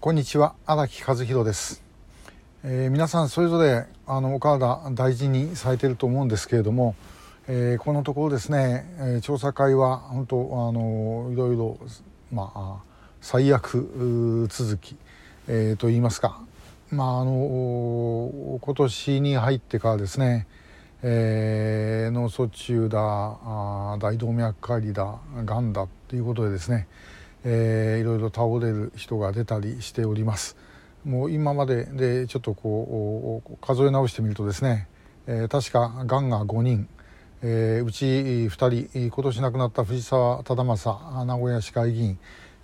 こんにちは。荒木和弘です、えー、皆さんそれぞれあのお体大事にされてると思うんですけれども、えー、このところですね、調査会は本当あのいろいろまあ最悪続き、えー、と言いますかまああの今年に入ってからですねえー、脳卒中だ大動脈解離だがんだっていうことでですね、えー、いろいろ倒れる人が出たりしております。もう今まででちょっとこう数え直してみるとですね、えー、確かがんが5人、えー、うち2人今年亡くなった藤沢忠正名古屋市会議員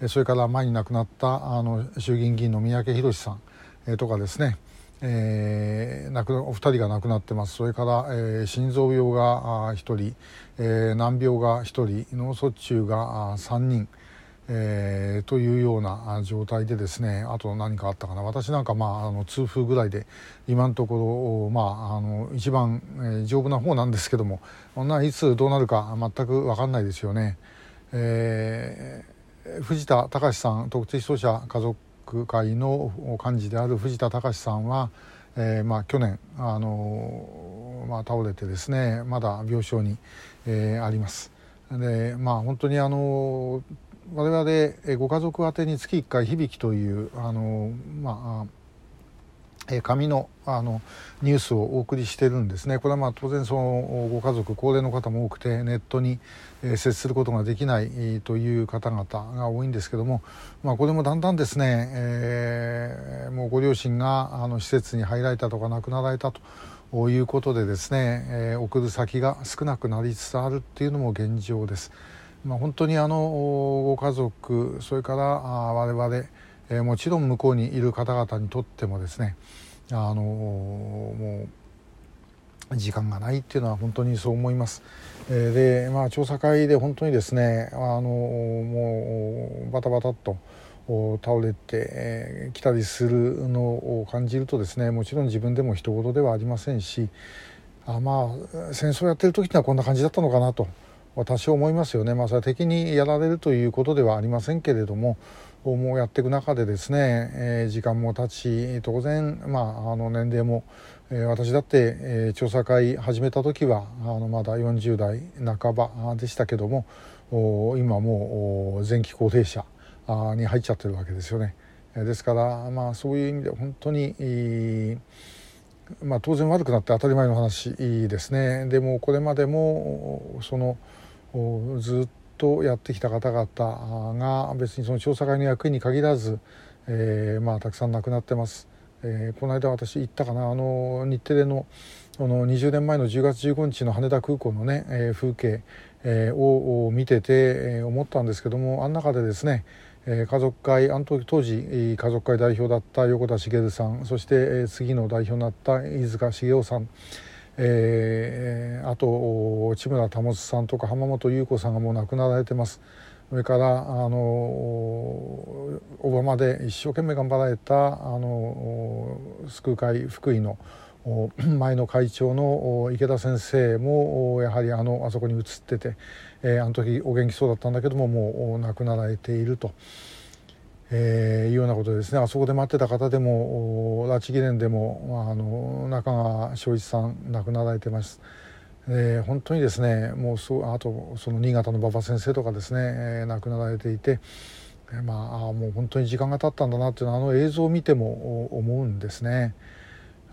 それから前に亡くなったあの衆議院議員の三宅宏さん、えー、とかですねえー、亡くお二人が亡くなってます。それから、えー、心臓病が1人、えー、難病が1人脳卒中が3人、えー、というような状態でですねあと何かあったかな私なんか、まあ、あの痛風ぐらいで今のところ、まあ、あの一番、えー、丈夫な方なんですけどもいつどうなるか全く分かんないですよね。えー、藤田隆さん特定失踪者家族会の幹事である藤田隆さんは、えーまあ、去年あの、まあ、倒れてですねまだ病床に、えー、あります。でまあ本当にあの我々ご家族宛に月1回響というあのまあ紙のあのニュースをお送りしてるんですねこれはまあ当然そのご家族高齢の方も多くてネットに接することができないという方々が多いんですけども、まあ、これもだんだんですね、えー、もうご両親があの施設に入られたとか亡くなられたということでですね、えー、送る先が少なくなりつつあるっていうのも現状です。まあ、本当にあのご家族それから我々えー、もちろん向こうにいる方々にとってもですねあのもう時間がないっていうのは本当にそう思います。えー、でまあ調査会で本当にですねあのもうバタバタっと倒れてきたりするのを感じるとですねもちろん自分でも人事ではありませんしあまあ戦争やってる時にはこんな感じだったのかなと私は思いますよね。まあ、それは敵にやられるということではありませんけれどももうやっていく中でですね、えー、時間も経ち当然、まあ、あの年齢も、えー、私だって、えー、調査会始めた時はあのまだ40代半ばでしたけども今もう前期高齢者に入っちゃってるわけですよね。ですから、まあ、そういう意味で本当に、まあ、当然悪くなって当たり前の話ですね。でもこれまでもそのずっとやってきた方々が別にその調査会の役員に限らず、えー、まあ、たくさん亡くなってます。えー、この間私行ったかなあの日テレのの20年前の10月15日の羽田空港のね、えー、風景、えー、を見てて、えー、思ったんですけどもあん中でですね、家族会あの当時家族会代表だった横田茂さんそして、次の代表になった飯塚茂雄さんえー、あと千村保さんとか浜本優子さんがもう亡くなられてますそれからあの小浜で一生懸命頑張られたあの救う会福井の前の会長の池田先生もやはりあのあそこに移ってて、えー、あの時お元気そうだったんだけどももう亡くなられていると。えー、いうようなことですねあそこで待ってた方でも拉致議連でもあの中川昭一さん亡くなられてます。えー、本当にですねもうそあとその新潟の馬場先生とかですね、えー、亡くなられていて、えー、まあもう本当に時間が経ったんだなっていうのはあの映像を見ても思うんですね。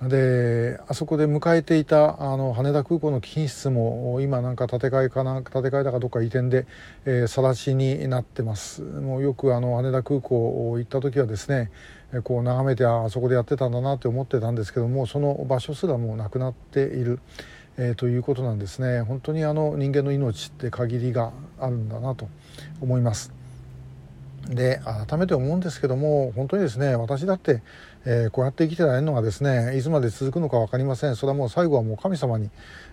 であそこで迎えていたあの羽田空港の貴賓室も今なんか建て替えかな建て替えだかどっか移転でさら、えー、しになってますもうよくあの羽田空港行った時はですねこう眺めてあそこでやってたんだなって思ってたんですけどもその場所すらもうなくなっている、えー、ということなんですね本当にあの人間の命って限りがあるんだなと思います。で改めて思うんですけども本当にですね私だって、えー、こうやって生きてられるのがですねいつまで続くのか分かりません。それはもう最後はもう神様に、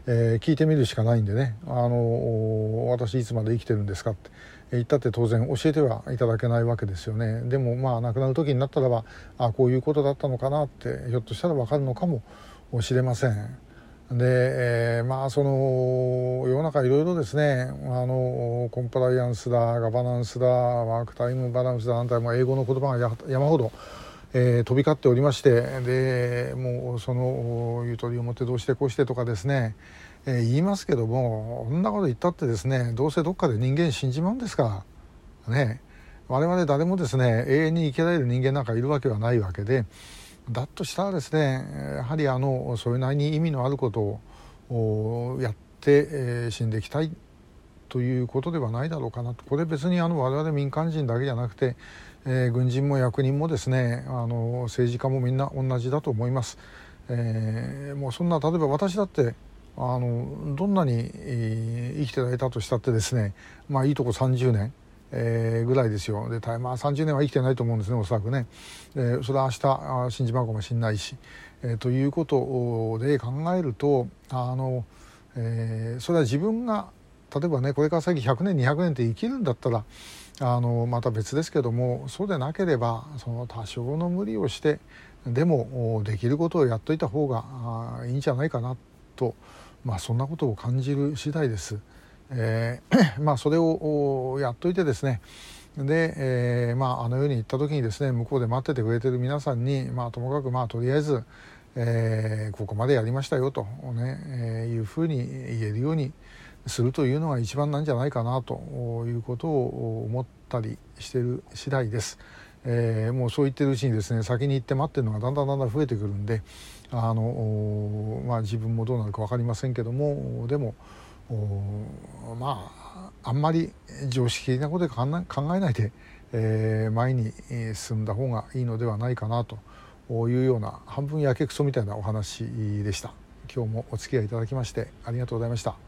えー、聞いてみるしかないんでね。あの私いつまで生きてるんですかって。言ったって当然教えてはいただけないわけですよね。でもまあ亡くなる時になったらばあこういうことだったのかなってひょっとしたら分かるのかもしれません。で、えー、まあその世の中いろいろですね。あのコンプライアンスだガバナンスだワークタイムバランスだなんても英語の言葉が山ほど、えー、飛び交っておりましてでもうそのゆとりを持ってどうしてこうしてとかですね、えー、言いますけどもこんなこと言ったってですねどうせどっかで人間死んじまうんですから。ね。我々誰もですね永遠に生きられる人間なんかいるわけはないわけで。だとしたらですねやはりあのそれなりに意味のあることをやって、えー、死んでいきたいということではないだろうかなとこれ別にあの我々民間人だけじゃなくて、えー、軍人も役人もですねあの政治家もみんな同じだと思います。えー、もうそんな例えば私だってあのどんなに、えー、生きてられたとしたってですねまあいいとこ30年えー、ぐらいですよ。でまあ30年は生きてないと思うんですねおそらくね、えー、それは明日死んじまうかもしれないし、えー、ということで考えるとあの、えー、それは自分が例えばねこれから先100年200年って生きるんだったらあのまた別ですけどもそうでなければその多少の無理をしてでもできることをやっといた方がいいんじゃないかなと、まあ、そんなことを感じる次第です。えー、まあそれをやっといてですねで、えー、まああのように行った時にですね向こうで待っててくれてる皆さんにまあともかくまあとりあえず、えー、ここまでやりましたよとね、え、いうふうに言えるようにするというのが一番なんじゃないかなということを思ったりしてる次第です。えー、もうそう言ってるうちにですね先に行って待ってるのがだんだんだんだん増えてくるんであの、まあ、自分もどうなるか分かりませんけどもでもまああんまり常識的なことで考えないで、えー、前に進んだ方がいいのではないかなというような半分やけくそみたいなお話でした。今日もお付き合いいただきましてありがとうございました。